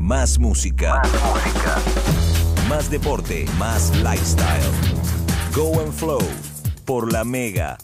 Más música. Más música. Más deporte. Más lifestyle. Go and Flow por la Mega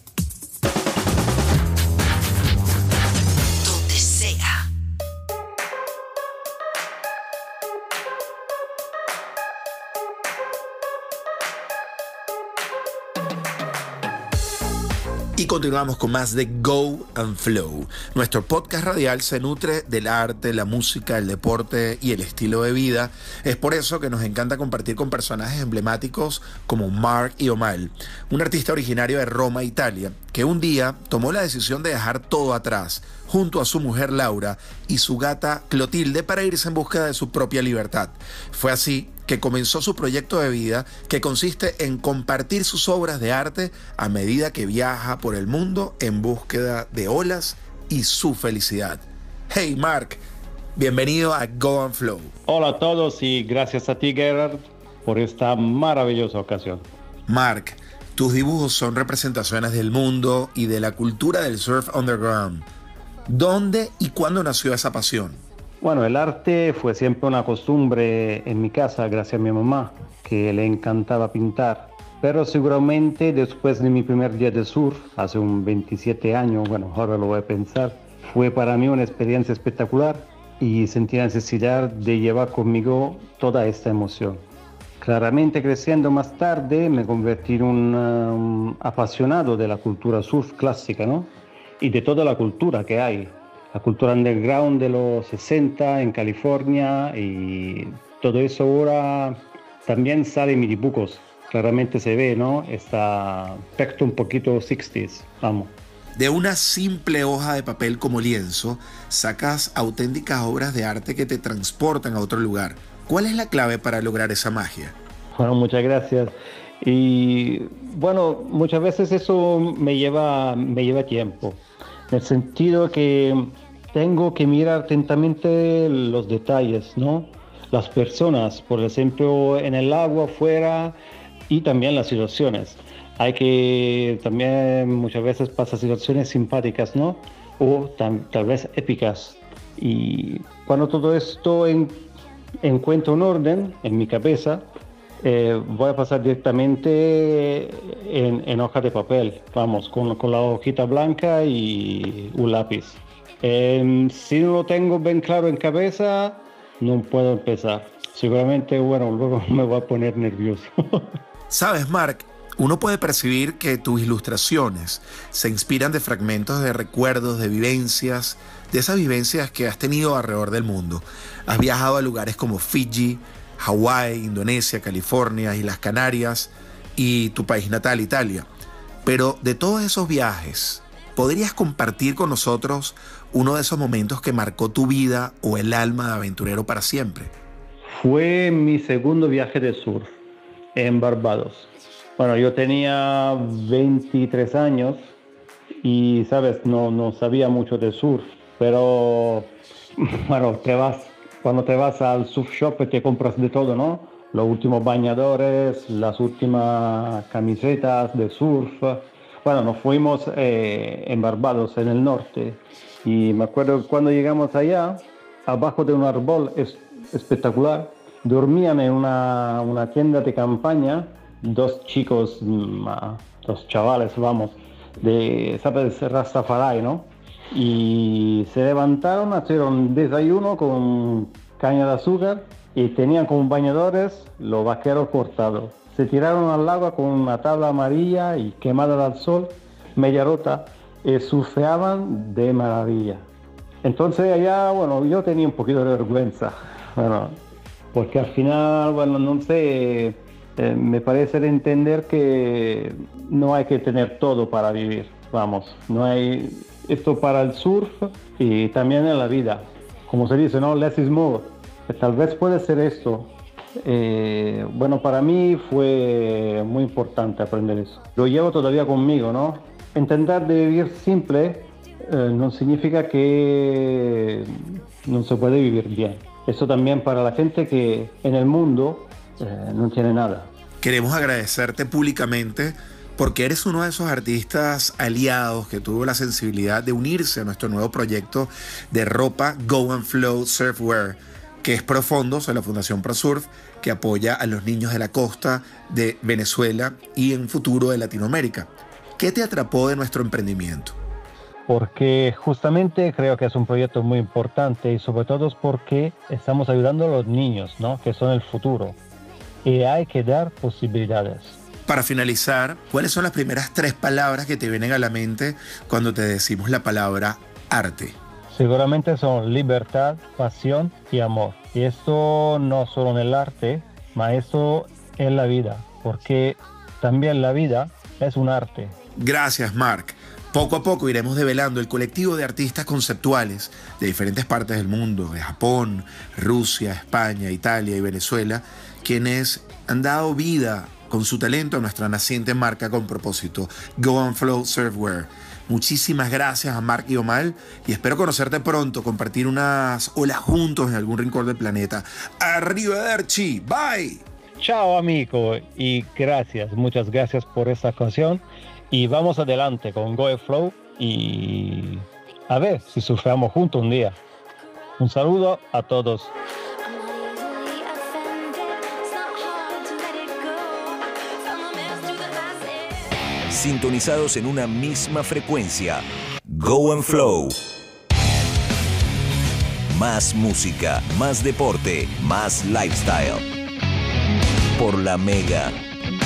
Y continuamos con más de Go and Flow. Nuestro podcast radial se nutre del arte, la música, el deporte y el estilo de vida. Es por eso que nos encanta compartir con personajes emblemáticos como Mark Iomal, un artista originario de Roma, Italia, que un día tomó la decisión de dejar todo atrás, junto a su mujer Laura y su gata Clotilde, para irse en búsqueda de su propia libertad. Fue así que comenzó su proyecto de vida que consiste en compartir sus obras de arte a medida que viaja por el mundo en búsqueda de olas y su felicidad. Hey Mark, bienvenido a Go and Flow. Hola a todos y gracias a ti Gerard por esta maravillosa ocasión. Mark, tus dibujos son representaciones del mundo y de la cultura del surf underground. ¿Dónde y cuándo nació esa pasión? Bueno, el arte fue siempre una costumbre en mi casa, gracias a mi mamá, que le encantaba pintar. Pero seguramente después de mi primer día de surf, hace un 27 años, bueno, ahora lo voy a pensar, fue para mí una experiencia espectacular y sentí la necesidad de llevar conmigo toda esta emoción. Claramente creciendo más tarde me convertí en un um, apasionado de la cultura surf clásica, ¿no? Y de toda la cultura que hay, la cultura underground de los 60 en California y todo eso ahora también sale en mis dibujos. Claramente se ve, ¿no? Está aspecto un poquito 60s, vamos. De una simple hoja de papel como lienzo, sacas auténticas obras de arte que te transportan a otro lugar. ¿Cuál es la clave para lograr esa magia? Bueno, muchas gracias. Y bueno, muchas veces eso me lleva, me lleva tiempo. En el sentido que tengo que mirar atentamente los detalles, ¿no? Las personas, por ejemplo, en el agua, afuera y también las situaciones. Hay que también muchas veces pasa situaciones simpáticas, ¿no? O tal vez épicas. Y cuando todo esto en, encuentro un orden en mi cabeza, eh, voy a pasar directamente en, hoja de papel, vamos, con la hojita blanca y un lápiz. Em, si no lo tengo bien claro en cabeza, no puedo empezar. Seguramente, bueno, luego me voy a poner nervioso. Sabes, Mark, uno puede percibir que tus ilustraciones se inspiran de fragmentos de recuerdos, de vivencias, de esas vivencias que has tenido alrededor del mundo. Has viajado a lugares como Fiji, Hawái, Indonesia, California y las Canarias y tu país natal, Italia. Pero de todos esos viajes, ¿podrías compartir con nosotros uno de esos momentos que marcó tu vida o el alma de aventurero para siempre? Fue mi segundo viaje de surf en Barbados. Bueno, yo tenía 23 años y, sabes, no, no sabía mucho de surf, pero, bueno, te vas, cuando te vas al surf shop te compras de todo, ¿no? Los últimos bañadores, las últimas camisetas de surf. Bueno, nos fuimos eh, en Barbados, en el norte, y me acuerdo cuando llegamos allá, abajo de un árbol es, espectacular, dormían en una, una, tienda de campaña dos chicos, mm, ah, dos chavales, vamos, de, ¿sabes? Rastafari, ¿no? Y se levantaron, hicieron desayuno con caña de azúcar y tenían como bañadores los vaqueros cortados. Se tiraron al agua con una tabla amarilla y quemada al sol, media rota eh, surfeaban de maravilla. Entonces allá, bueno, yo tenía un poquito de vergüenza, bueno, porque al final, bueno, no sé, eh, me parece de entender que no hay que tener todo para vivir, vamos, no hay esto para el surf y también en la vida. Como se dice, ¿no? Less is more. Tal vez puede ser esto. Eh, bueno, para mí fue muy importante aprender eso. Lo llevo todavía conmigo, ¿no? intentar de vivir simple eh, no significa que no se puede vivir bien. Eso también para la gente que en el mundo eh, no tiene nada. Queremos agradecerte públicamente porque eres uno de esos artistas aliados que tuvo la sensibilidad de unirse a nuestro nuevo proyecto de ropa Go and Flow Surfwear que es Profondo, o la Fundación ProSurf, que apoya a los niños de la costa de Venezuela y en futuro de Latinoamérica. ¿Qué te atrapó de nuestro emprendimiento? Porque justamente creo que es un proyecto muy importante y sobre todo es porque estamos ayudando a los niños, ¿no? que son el futuro. Y hay que dar posibilidades. Para finalizar, ¿cuáles son las primeras tres palabras que te vienen a la mente cuando te decimos la palabra arte? Seguramente son libertad, pasión y amor. Y esto no solo en el arte, sino esto en la vida, porque también la vida es un arte. Gracias, Mark. Poco a poco iremos develando el colectivo de artistas conceptuales de diferentes partes del mundo, de Japón, Rusia, España, Italia y Venezuela, quienes han dado vida con su talento a nuestra naciente marca con propósito, Go and Flow Surfwear. Muchísimas gracias a Mark y Omal y espero conocerte pronto, compartir unas olas juntos en algún rincón del planeta. Arrivederci, bye. Chao amigo y gracias, muchas gracias por esta canción y vamos adelante con Go Flow y a ver si surfeamos juntos un día. Un saludo a todos. Sintonizados en una misma frecuencia. Go and Flow. Más música, más deporte, más lifestyle. Por la Mega.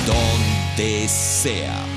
Donde sea.